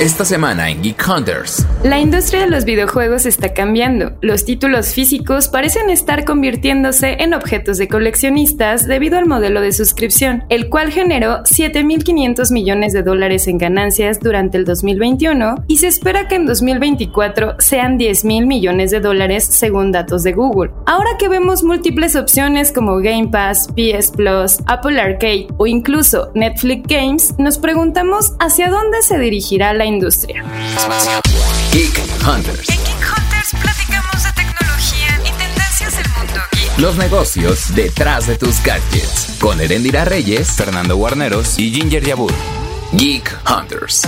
Esta semana en Geek Hunters. La industria de los videojuegos está cambiando. Los títulos físicos parecen estar convirtiéndose en objetos de coleccionistas debido al modelo de suscripción, el cual generó 7.500 millones de dólares en ganancias durante el 2021 y se espera que en 2024 sean 10.000 millones de dólares según datos de Google. Ahora que vemos múltiples opciones como Game Pass, PS Plus, Apple Arcade o incluso Netflix Games, nos preguntamos hacia dónde se dirigirá la industria. Geek Hunters. En Geek Hunters platicamos de tecnología y tendencias del mundo geek. Los negocios detrás de tus gadgets. Con Erendira Reyes, Fernando Guarneros y Ginger Yabur. Geek Hunters.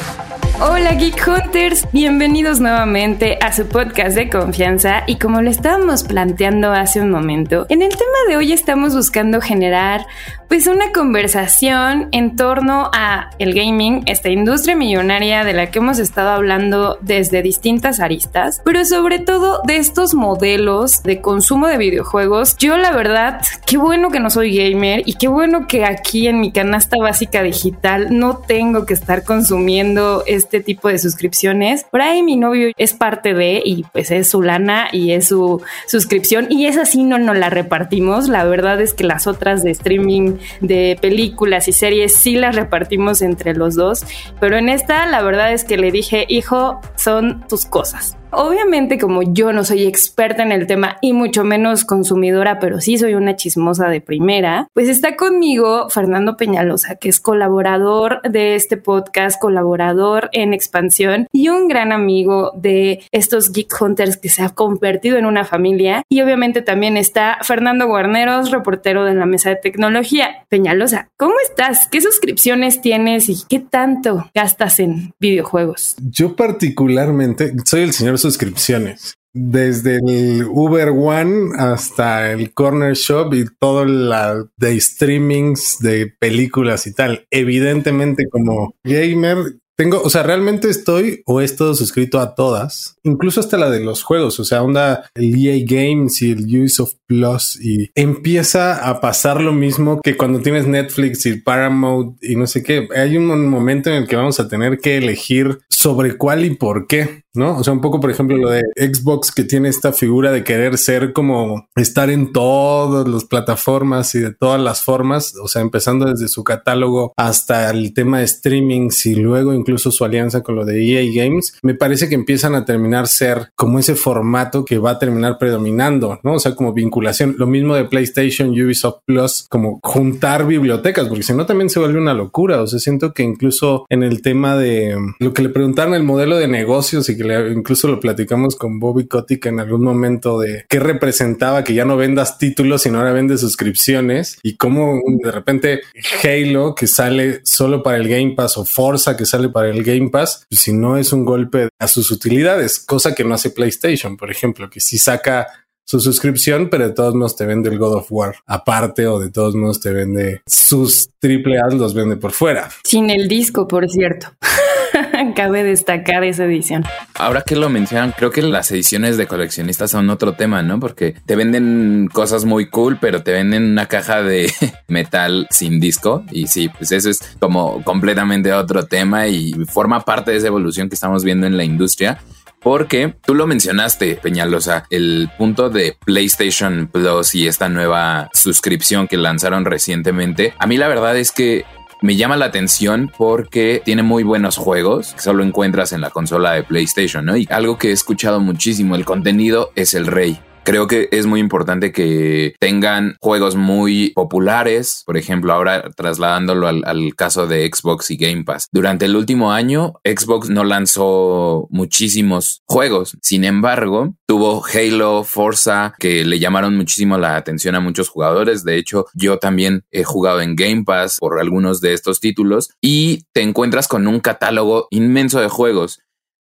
Hola Geek Hunters, bienvenidos nuevamente a su podcast de confianza y como lo estábamos planteando hace un momento, en el tema de hoy estamos buscando generar pues una conversación en torno a el gaming, esta industria millonaria de la que hemos estado hablando desde distintas aristas, pero sobre todo de estos modelos de consumo de videojuegos. Yo la verdad, qué bueno que no soy gamer y qué bueno que aquí en mi canasta básica digital no tengo que estar consumiendo este tipo de suscripciones. Por ahí mi novio es parte de y pues es su lana y es su suscripción y esa sí no nos la repartimos. La verdad es que las otras de streaming de películas y series sí las repartimos entre los dos, pero en esta la verdad es que le dije, hijo, son tus cosas. Obviamente como yo no soy experta en el tema y mucho menos consumidora, pero sí soy una chismosa de primera, pues está conmigo Fernando Peñalosa, que es colaborador de este podcast, colaborador en expansión y un gran amigo de estos Geek Hunters que se ha convertido en una familia. Y obviamente también está Fernando Guarneros, reportero de la mesa de tecnología. Peñalosa, ¿cómo estás? ¿Qué suscripciones tienes y qué tanto gastas en videojuegos? Yo particularmente soy el señor suscripciones. Desde el Uber One hasta el Corner Shop y todo la de streamings de películas y tal. Evidentemente, como gamer, tengo, o sea, realmente estoy o he estado suscrito a todas, incluso hasta la de los juegos, o sea, onda el EA Games y el Ubisoft Plus y empieza a pasar lo mismo que cuando tienes Netflix y Paramount y no sé qué. Hay un momento en el que vamos a tener que elegir sobre cuál y por qué, ¿no? O sea, un poco, por ejemplo, lo de Xbox que tiene esta figura de querer ser como estar en todas las plataformas y de todas las formas, o sea, empezando desde su catálogo hasta el tema de streaming y luego incluso su alianza con lo de EA Games, me parece que empiezan a terminar ser como ese formato que va a terminar predominando, ¿no? O sea, como vinculación, lo mismo de PlayStation, Ubisoft Plus, como juntar bibliotecas, porque si no también se vuelve una locura, o sea, siento que incluso en el tema de lo que le preguntaron el modelo de negocios y que le, incluso lo platicamos con Bobby Kotick en algún momento de qué representaba que ya no vendas títulos, sino ahora vendes suscripciones y cómo de repente Halo que sale solo para el Game Pass o Forza que sale para el Game Pass, pues si no es un golpe a sus utilidades, cosa que no hace PlayStation, por ejemplo, que si saca su suscripción, pero de todos modos te vende el God of War aparte o de todos modos te vende sus triple A los vende por fuera. Sin el disco, por cierto. Cabe destacar esa edición. Ahora que lo mencionan, creo que las ediciones de coleccionistas son otro tema, ¿no? Porque te venden cosas muy cool, pero te venden una caja de metal sin disco. Y sí, pues eso es como completamente otro tema y forma parte de esa evolución que estamos viendo en la industria. Porque tú lo mencionaste, Peñalosa, el punto de PlayStation Plus y esta nueva suscripción que lanzaron recientemente. A mí la verdad es que me llama la atención porque tiene muy buenos juegos que solo encuentras en la consola de PlayStation, ¿no? Y algo que he escuchado muchísimo, el contenido es el rey. Creo que es muy importante que tengan juegos muy populares, por ejemplo, ahora trasladándolo al, caso de Xbox y Game Pass. Durante el último año, Xbox no lanzó muchísimos juegos, sin embargo, tuvo Halo, Forza, que le llamaron muchísimo la atención a muchos jugadores. De hecho, yo también he jugado en Game Pass por algunos de estos títulos y te encuentras con un catálogo inmenso de juegos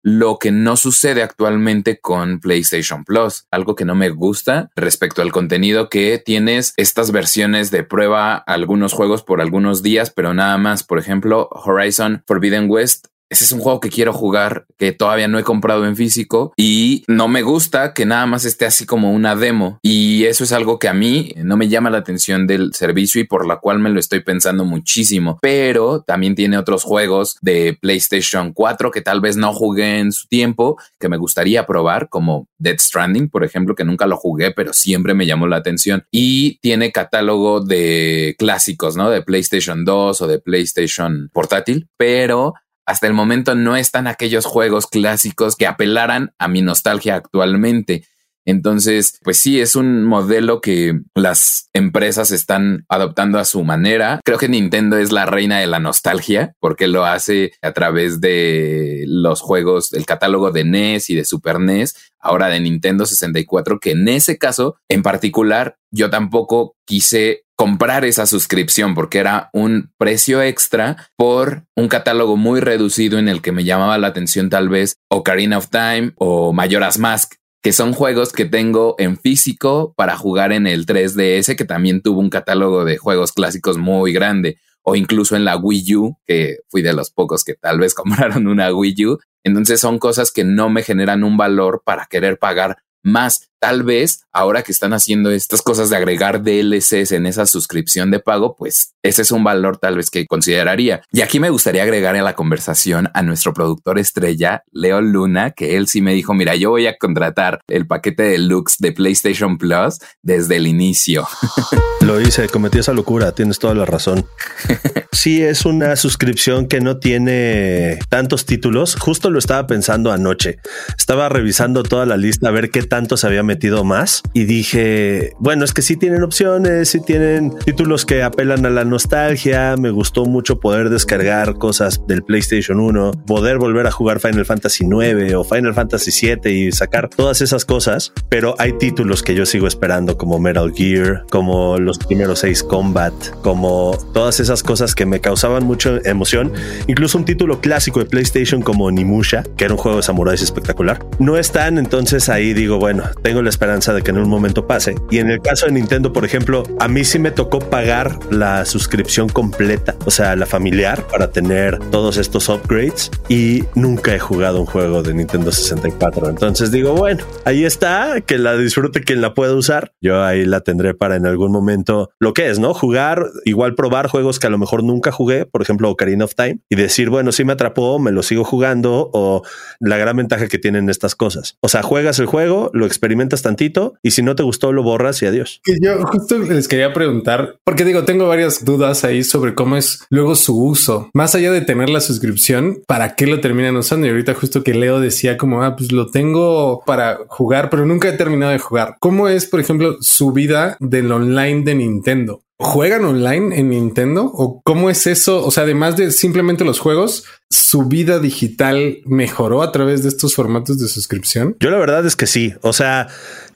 lo que no sucede actualmente con PlayStation Plus, algo que no me gusta respecto al contenido que tienes estas versiones de prueba algunos juegos por algunos días, pero nada más, por ejemplo, Horizon Forbidden West ese es un juego que quiero jugar, que todavía no he comprado en físico y no me gusta que nada más esté así como una demo. Y eso es algo que a mí no me llama la atención del servicio y por la cual me lo estoy pensando muchísimo. Pero también tiene otros juegos de PlayStation 4 que tal vez no jugué en su tiempo, que me gustaría probar, como Dead Stranding, por ejemplo, que nunca lo jugué, pero siempre me llamó la atención. Y tiene catálogo de clásicos, ¿no? De PlayStation 2 o de PlayStation portátil, pero hasta el momento no están aquellos juegos clásicos que apelaran a mi nostalgia actualmente. Entonces, pues sí, es un modelo que las empresas están adoptando a su manera. Creo que Nintendo es la reina de la nostalgia porque lo hace a través de los juegos, el catálogo de NES y de Super NES, ahora de Nintendo 64, que en ese caso en particular yo tampoco quise comprar esa suscripción porque era un precio extra por un catálogo muy reducido en el que me llamaba la atención tal vez Ocarina of Time o Majora's Mask que son juegos que tengo en físico para jugar en el 3DS, que también tuvo un catálogo de juegos clásicos muy grande, o incluso en la Wii U, que fui de los pocos que tal vez compraron una Wii U. Entonces son cosas que no me generan un valor para querer pagar más. Tal vez ahora que están haciendo estas cosas de agregar DLCs en esa suscripción de pago, pues ese es un valor tal vez que consideraría. Y aquí me gustaría agregar a la conversación a nuestro productor estrella, Leo Luna, que él sí me dijo, mira, yo voy a contratar el paquete de Lux de PlayStation Plus desde el inicio. Lo hice, cometí esa locura, tienes toda la razón. Sí, es una suscripción que no tiene tantos títulos. Justo lo estaba pensando anoche. Estaba revisando toda la lista a ver qué tanto se había metido más y dije, bueno, es que sí tienen opciones, sí tienen títulos que apelan a la nostalgia. Me gustó mucho poder descargar cosas del PlayStation 1, poder volver a jugar Final Fantasy 9 o Final Fantasy 7 y sacar todas esas cosas. Pero hay títulos que yo sigo esperando como Metal Gear, como los primeros seis Combat, como todas esas cosas que me causaban mucha emoción. Incluso un título clásico de PlayStation como Nimusha, que era un juego de samuráis espectacular. No están, entonces ahí digo, bueno, tengo la esperanza de que en un momento pase. Y en el caso de Nintendo, por ejemplo, a mí sí me tocó pagar la suscripción completa, o sea, la familiar, para tener todos estos upgrades y nunca he jugado un juego de Nintendo 64. Entonces digo, bueno, ahí está, que la disfrute quien la pueda usar. Yo ahí la tendré para en algún momento lo que es, ¿no? Jugar, igual probar juegos que a lo mejor nunca jugué, por ejemplo, Ocarina of Time, y decir, bueno, si me atrapó, me lo sigo jugando, o la gran ventaja que tienen estas cosas. O sea, juegas el juego, lo experimentas tantito, y si no te gustó, lo borras y adiós. Yo justo les quería preguntar, porque digo, tengo varias dudas ahí sobre cómo es luego su uso. Más allá de tener la suscripción, ¿para qué lo terminan usando? Y ahorita justo que Leo decía como, ah, pues lo tengo para jugar, pero nunca he terminado de jugar. ¿Cómo es, por ejemplo, su vida del online de Nintendo? ¿Juegan online en Nintendo? ¿O cómo es eso? O sea, además de simplemente los juegos, ¿su vida digital mejoró a través de estos formatos de suscripción? Yo la verdad es que sí. O sea,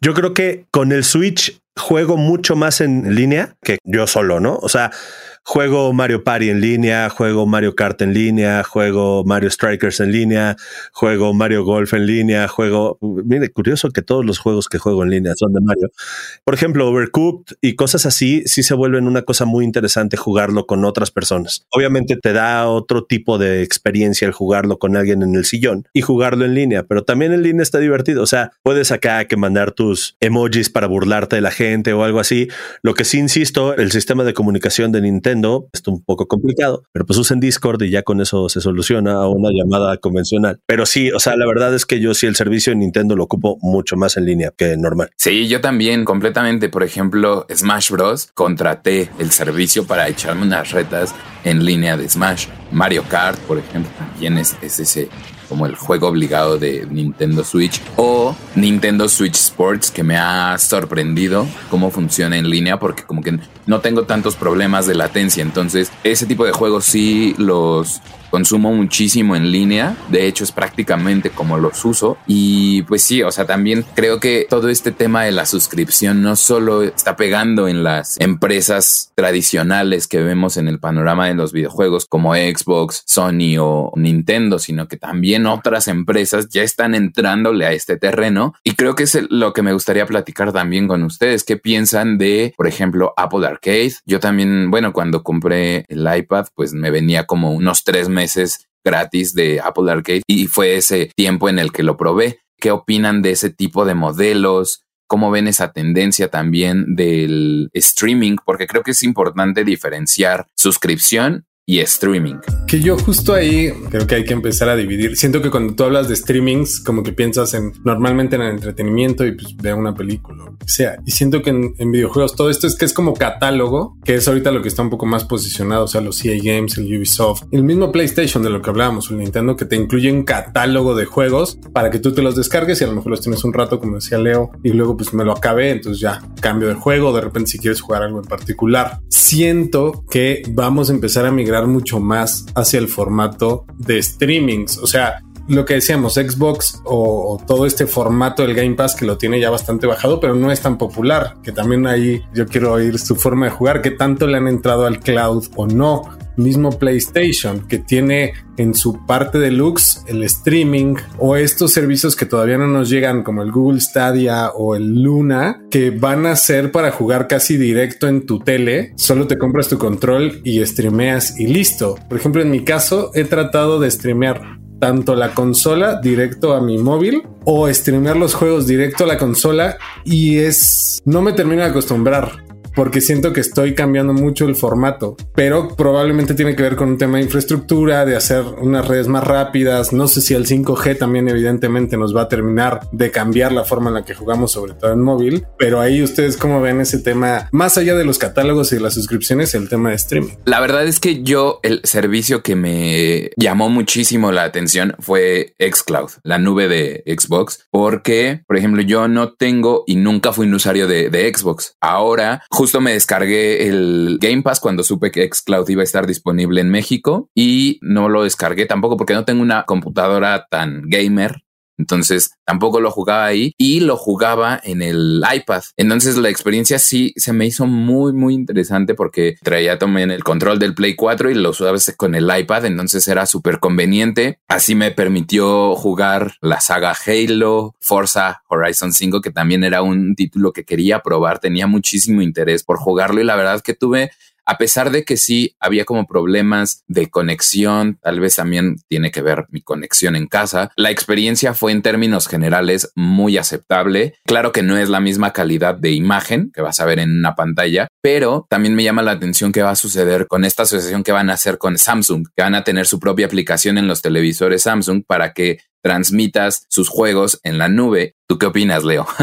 yo creo que con el Switch juego mucho más en línea que yo solo, ¿no? O sea, juego Mario Party en línea, juego Mario Kart en línea, juego Mario Strikers en línea, juego Mario Golf en línea, juego... Mire, curioso que todos los juegos que juego en línea son de Mario. Por ejemplo, Overcooked y cosas así, sí se vuelven una cosa muy interesante jugarlo con otras personas. Obviamente te da otro tipo de experiencia el jugarlo con alguien en el sillón y jugarlo en línea, pero también en línea está divertido. O sea, puedes acá que mandar tus emojis para burlarte de la gente o algo así. Lo que sí insisto, el sistema de comunicación de Nintendo Nintendo, es un poco complicado, pero pues usen Discord y ya con eso se soluciona a una llamada convencional. Pero sí, o sea, la verdad es que yo sí el servicio de Nintendo lo ocupo mucho más en línea que normal. Sí, yo también completamente. Por ejemplo, Smash Bros. contraté el servicio para echarme unas retas en línea de Smash. Mario Kart, por ejemplo, también es, es ese como el juego obligado de Nintendo Switch o Nintendo Switch Sports que me ha sorprendido cómo funciona en línea porque como que no tengo tantos problemas de latencia. Entonces ese tipo de juegos sí los consumo muchísimo en línea, de hecho es prácticamente como los uso y pues sí, o sea, también creo que todo este tema de la suscripción no solo está pegando en las empresas tradicionales que vemos en el panorama de los videojuegos como Xbox, Sony o Nintendo, sino que también otras empresas ya están entrándole a este terreno y creo que es lo que me gustaría platicar también con ustedes, qué piensan de, por ejemplo, Apple Arcade. Yo también, bueno, cuando compré el iPad, pues me venía como unos tres meses gratis de Apple Arcade y fue ese tiempo en el que lo probé. ¿Qué opinan de ese tipo de modelos? ¿Cómo ven esa tendencia también del streaming? Porque creo que es importante diferenciar suscripción y streaming. Que yo justo ahí creo que hay que empezar a dividir. Siento que cuando tú hablas de streamings, como que piensas en normalmente en el entretenimiento y pues vea una película o sea. Y siento que en, videojuegos todo esto es que es como catálogo, que es ahorita lo que está un poco más posicionado, o sea, los EA Games, el Ubisoft, el mismo PlayStation de lo que hablábamos, el Nintendo, que te incluye un catálogo de juegos para que tú te los descargues y a lo mejor los tienes un rato, como decía Leo, y luego pues me lo acabé, entonces ya cambio de juego, de repente si quieres jugar algo en particular. Siento que vamos a empezar a migrar mucho más hacia el formato de streamings. O sea, lo que decíamos, Xbox o, todo este formato del Game Pass que lo tiene ya bastante bajado, pero no es tan popular, que también ahí yo quiero oír su forma de jugar, que tanto le han entrado al cloud o no. Mismo PlayStation, que tiene en su parte deluxe el streaming o estos servicios que todavía no nos llegan como el Google Stadia o el Luna, que van a ser para jugar casi directo en tu tele. Solo te compras tu control y streameas y listo. Por ejemplo, en mi caso he tratado de streamear tanto la consola directo a mi móvil o streamear los juegos directo a la consola y es no me termino de acostumbrar porque siento que estoy cambiando mucho el formato, pero probablemente tiene que ver con un tema de infraestructura, de hacer unas redes más rápidas. No sé si el 5G también evidentemente nos va a terminar de cambiar la forma en la que jugamos, sobre todo en móvil, pero ahí ustedes cómo ven ese tema, más allá de los catálogos y las suscripciones, el tema de streaming. La verdad es que yo el servicio que me llamó muchísimo la atención fue Xcloud, la nube de Xbox, porque, por ejemplo, yo no tengo y nunca fui un usuario de, de Xbox. Ahora, justo me descargué el Game Pass cuando supe que Xcloud iba a estar disponible en México y no lo descargué tampoco porque no tengo una computadora tan gamer entonces tampoco lo jugaba ahí y lo jugaba en el iPad. Entonces la experiencia sí se me hizo muy, muy interesante porque traía también el control del Play 4 y lo usaba con el iPad. Entonces era súper conveniente. Así me permitió jugar la saga Halo, Forza Horizon 5, que también era un título que quería probar. Tenía muchísimo interés por jugarlo y la verdad que tuve a pesar de que sí había como problemas de conexión, tal vez también tiene que ver mi conexión en casa, la experiencia fue en términos generales muy aceptable. Claro que no es la misma calidad de imagen que vas a ver en una pantalla, pero también me llama la atención qué va a suceder con esta asociación que van a hacer con Samsung, que van a tener su propia aplicación en los televisores Samsung para que transmitas sus juegos en la nube. ¿Tú qué opinas, Leo?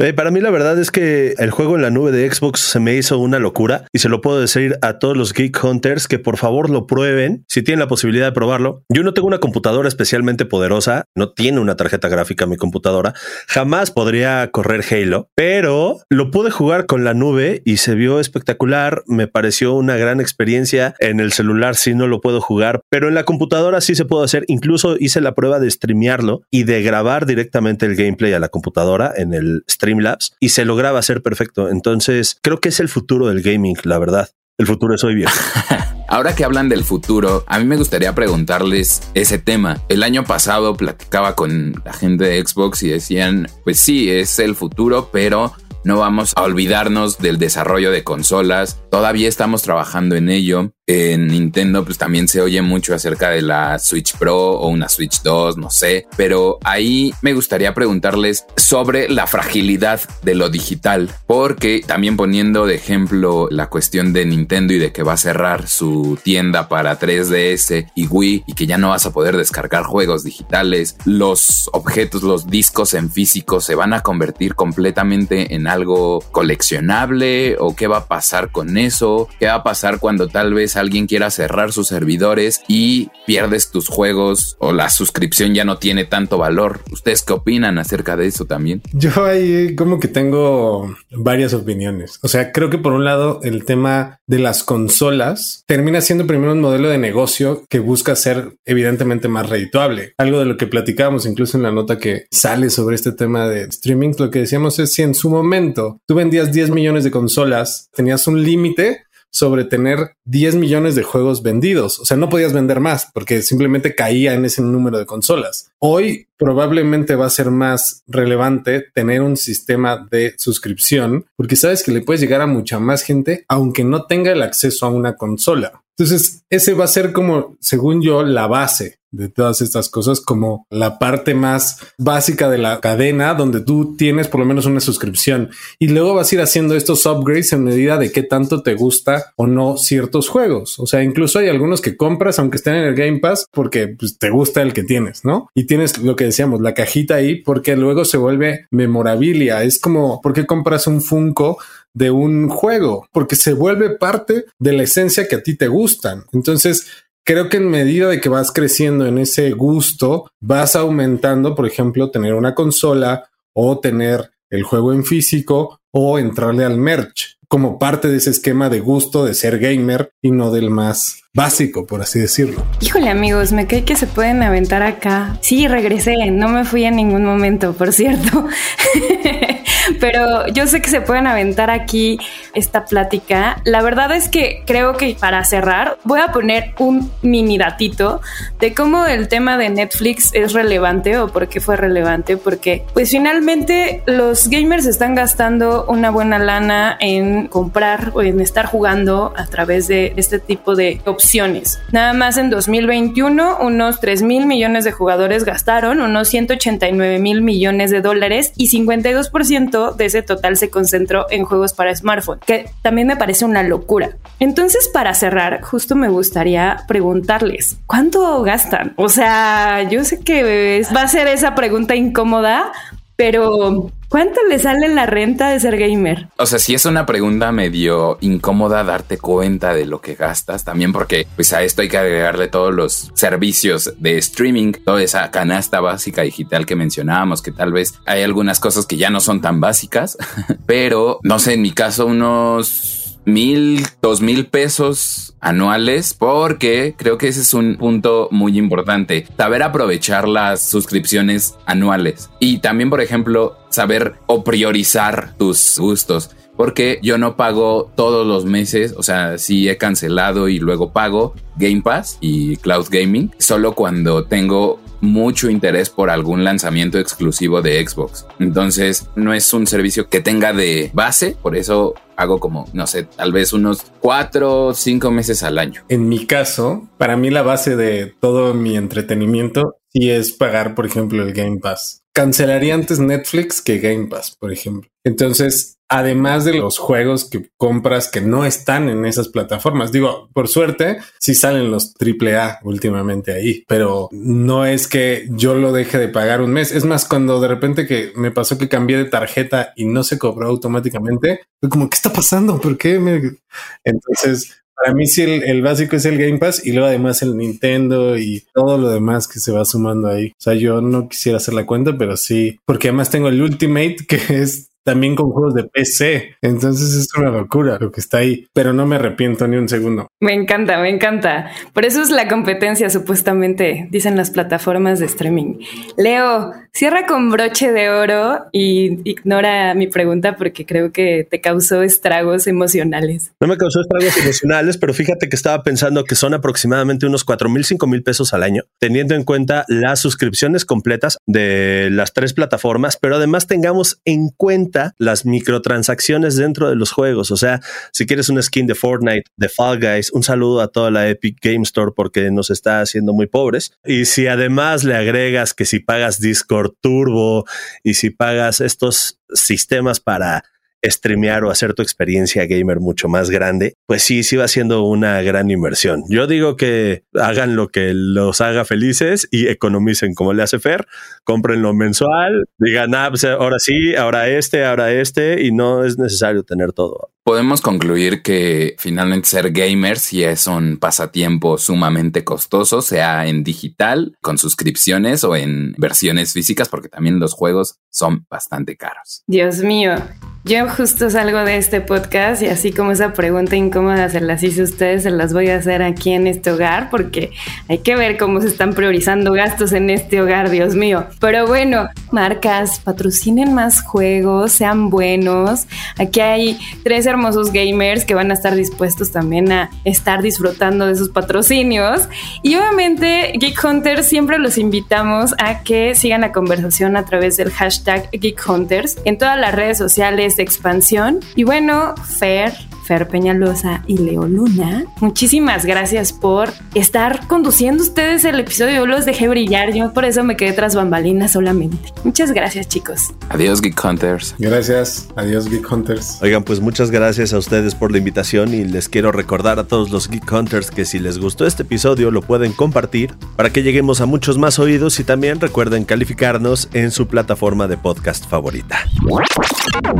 Eh, para mí la verdad es que el juego en la nube de Xbox se me hizo una locura y se lo puedo decir a todos los Geek Hunters que por favor lo prueben si tienen la posibilidad de probarlo. Yo no tengo una computadora especialmente poderosa, no tiene una tarjeta gráfica mi computadora, jamás podría correr Halo, pero lo pude jugar con la nube y se vio espectacular, me pareció una gran experiencia. En el celular sí no lo puedo jugar, pero en la computadora sí se puede hacer. Incluso hice la prueba de streamearlo y de grabar directamente el gameplay a la computadora en el Streamlabs y se lograba hacer perfecto. Entonces creo que es el futuro del gaming, la verdad. El futuro es hoy bien. Ahora que hablan del futuro, a mí me gustaría preguntarles ese tema. El año pasado platicaba con la gente de Xbox y decían, pues sí, es el futuro, pero no vamos a olvidarnos del desarrollo de consolas. Todavía estamos trabajando en ello. En Nintendo pues también se oye mucho acerca de la Switch Pro o una Switch 2, no sé, pero ahí me gustaría preguntarles sobre la fragilidad de lo digital, porque también poniendo de ejemplo la cuestión de Nintendo y de que va a cerrar su tienda para 3DS y Wii y que ya no vas a poder descargar juegos digitales, los objetos, los discos en físico se van a convertir completamente en algo coleccionable o qué va a pasar con eso, qué va a pasar cuando tal vez alguien quiera cerrar sus servidores y pierdes tus juegos o la suscripción ya no tiene tanto valor. ¿Ustedes qué opinan acerca de eso también? Yo ahí como que tengo varias opiniones. O sea, creo que por un lado el tema de las consolas termina siendo primero un modelo de negocio que busca ser evidentemente más redituable. Algo de lo que platicábamos incluso en la nota que sale sobre este tema de streaming, lo que decíamos es si en su momento tú vendías 10 millones de consolas, tenías un límite sobre tener 10 millones de juegos vendidos. O sea, no podías vender más porque simplemente caía en ese número de consolas. Hoy probablemente va a ser más relevante tener un sistema de suscripción porque sabes que le puedes llegar a mucha más gente aunque no tenga el acceso a una consola. Entonces, ese va a ser como, según yo, la base de todas estas cosas como la parte más básica de la cadena donde tú tienes por lo menos una suscripción y luego vas a ir haciendo estos upgrades en medida de qué tanto te gusta o no ciertos juegos. O sea, incluso hay algunos que compras aunque estén en el Game Pass porque pues, te gusta el que tienes, ¿no? Y tienes lo que decíamos, la cajita ahí porque luego se vuelve memorabilia. Es como, ¿por qué compras un Funko? De un juego, porque se vuelve parte de la esencia que a ti te gustan. Entonces, creo que en medida de que vas creciendo en ese gusto, vas aumentando, por ejemplo, tener una consola o tener el juego en físico o entrarle al merch como parte de ese esquema de gusto de ser gamer y no del más básico, por así decirlo. Híjole amigos, me cae que se pueden aventar acá. Sí, regresé, no me fui en ningún momento, por cierto. Pero yo sé que se pueden aventar aquí esta plática. La verdad es que creo que para cerrar voy a poner un mini datito de cómo el tema de Netflix es relevante o por qué fue relevante, porque pues finalmente los gamers están gastando una buena lana en comprar o en estar jugando a través de este tipo de opciones. Nada más en 2021 unos 3 mil millones de jugadores gastaron unos 189 mil millones de dólares y 52% de ese total se concentró en juegos para smartphone, que también me parece una locura. Entonces, para cerrar, justo me gustaría preguntarles, ¿cuánto gastan? O sea, yo sé que va a ser esa pregunta incómoda, pero ¿cuánto le sale la renta de ser gamer? O sea, si es una pregunta medio incómoda darte cuenta de lo que gastas, también porque pues a esto hay que agregarle todos los servicios de streaming, toda esa canasta básica digital que mencionábamos, que tal vez hay algunas cosas que ya no son tan básicas, pero no sé, en mi caso unos mil, dos mil pesos anuales, porque creo que ese es un punto muy importante. Saber aprovechar las suscripciones anuales y también, por ejemplo, saber o priorizar tus gustos. Porque yo no pago todos los meses, o sea, sí he cancelado y luego pago Game Pass y Cloud Gaming, solo cuando tengo mucho interés por algún lanzamiento exclusivo de Xbox. Entonces, no es un servicio que tenga de base, por eso hago como, no sé, tal vez unos cuatro o cinco meses al año. En mi caso, para mí la base de todo mi entretenimiento sí es pagar, por ejemplo, el Game Pass. Cancelaría antes Netflix que Game Pass, por ejemplo. Entonces, además de los juegos que compras que no están en esas plataformas. Digo, por suerte, sí salen los AAA últimamente ahí, pero no es que yo lo deje de pagar un mes. Es más, cuando de repente que me pasó que cambié de tarjeta y no se cobró automáticamente, fue como, ¿qué está pasando? ¿Por qué? Me... Entonces, para mí sí el, básico es el Game Pass y luego además el Nintendo y todo lo demás que se va sumando ahí. O sea, yo no quisiera hacer la cuenta, pero sí, porque además tengo el Ultimate que es también con juegos de PC. Entonces es una locura lo que está ahí, pero no me arrepiento ni un segundo. Me encanta, me encanta. Por eso es la competencia, supuestamente, dicen las plataformas de streaming. Leo, cierra con broche de oro y ignora mi pregunta porque creo que te causó estragos emocionales. No me causó estragos emocionales, pero fíjate que estaba pensando que son aproximadamente unos 4 mil, 5 mil pesos al año, teniendo en cuenta las suscripciones completas de las tres plataformas, pero además tengamos en cuenta las microtransacciones dentro de los juegos. O sea, si quieres una skin de Fortnite, de Fall Guys, un saludo a toda la Epic Game Store porque nos está haciendo muy pobres. Y si además le agregas que si pagas Discord Turbo y si pagas estos sistemas para streamear o hacer tu experiencia gamer mucho más grande, pues sí, sí va siendo una gran inversión. Yo digo que hagan lo que los haga felices y economicen como le hace Fer, comprenlo mensual, digan, ah, pues ahora sí, ahora este, ahora este, y no es necesario tener todo. Podemos concluir que finalmente ser gamer sí es un pasatiempo sumamente costoso, sea en digital, con suscripciones o en versiones físicas, porque también los juegos son bastante caros. Dios mío, yo justo salgo de este podcast y así como esa pregunta incómoda se las hice a ustedes, se las voy a hacer aquí en este hogar porque hay que ver cómo se están priorizando gastos en este hogar, Dios mío. Pero bueno, marcas, patrocinen más juegos, sean buenos. Aquí hay tres hermosos gamers que van a estar dispuestos también a estar disfrutando de sus patrocinios. Y obviamente, Geek Hunters siempre los invitamos a que sigan la conversación a través del hashtag Geek Hunters en todas las redes sociales de expansión. Y bueno, Fer, Fer Peñalosa y Leo Luna. Muchísimas gracias por estar conduciendo ustedes el episodio. Yo los dejé brillar, yo por eso me quedé tras bambalinas solamente. Muchas gracias, chicos. Adiós, Geek Hunters. Gracias. Adiós, Geek Hunters. Oigan, pues muchas gracias a ustedes por la invitación y les quiero recordar a todos los Geek Hunters que si les gustó este episodio lo pueden compartir para que lleguemos a muchos más oídos y también recuerden calificarnos en su plataforma de podcast favorita.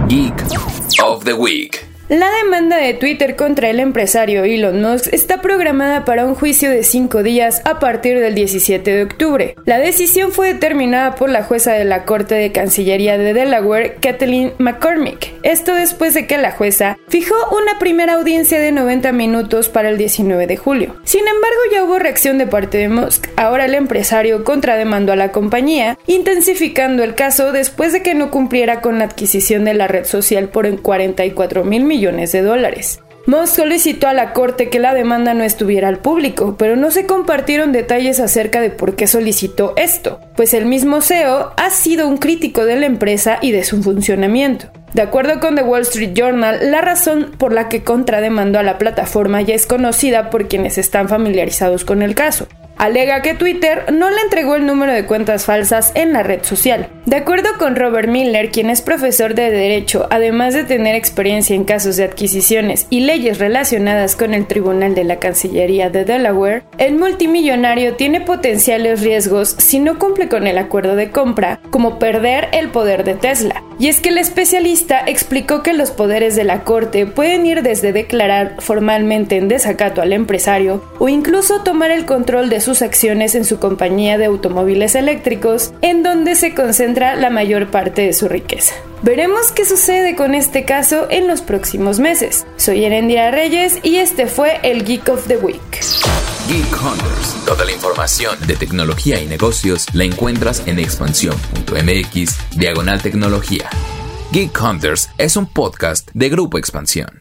Geek of the Week. La demanda de Twitter contra el empresario Elon Musk está programada para un juicio de cinco días a partir del 17 de octubre. La decisión fue determinada por la jueza de la Corte de Cancillería de Delaware, Kathleen McCormick. Esto después de que la jueza fijó una primera audiencia de 90 minutos para el 19 de julio. Sin embargo, ya hubo reacción de parte de Musk. Ahora el empresario contrademandó a la compañía, intensificando el caso después de que no cumpliera con la adquisición de la red social por 44 mil millones de dólares. Musk solicitó a la corte que la demanda no estuviera al público, pero no se compartieron detalles acerca de por qué solicitó esto, pues el mismo CEO ha sido un crítico de la empresa y de su funcionamiento. De acuerdo con The Wall Street Journal, la razón por la que contrademandó a la plataforma ya es conocida por quienes están familiarizados con el caso alega que Twitter no le entregó el número de cuentas falsas en la red social. De acuerdo con Robert Miller, quien es profesor de Derecho, además de tener experiencia en casos de adquisiciones y leyes relacionadas con el Tribunal de la Cancillería de Delaware, el multimillonario tiene potenciales riesgos si no cumple con el acuerdo de compra, como perder el poder de Tesla. Y es que el especialista explicó que los poderes de la Corte pueden ir desde declarar formalmente en desacato al empresario o incluso tomar el control de su acciones en su compañía de automóviles eléctricos, en donde se concentra la mayor parte de su riqueza. Veremos qué sucede con este caso en los próximos meses. Soy Erendira Reyes y este fue el Geek of the Week. Geek Hunters. Toda la información de tecnología y negocios la encuentras en expansión.mx diagonal tecnología. Geek Hunters es un podcast de Grupo Expansión.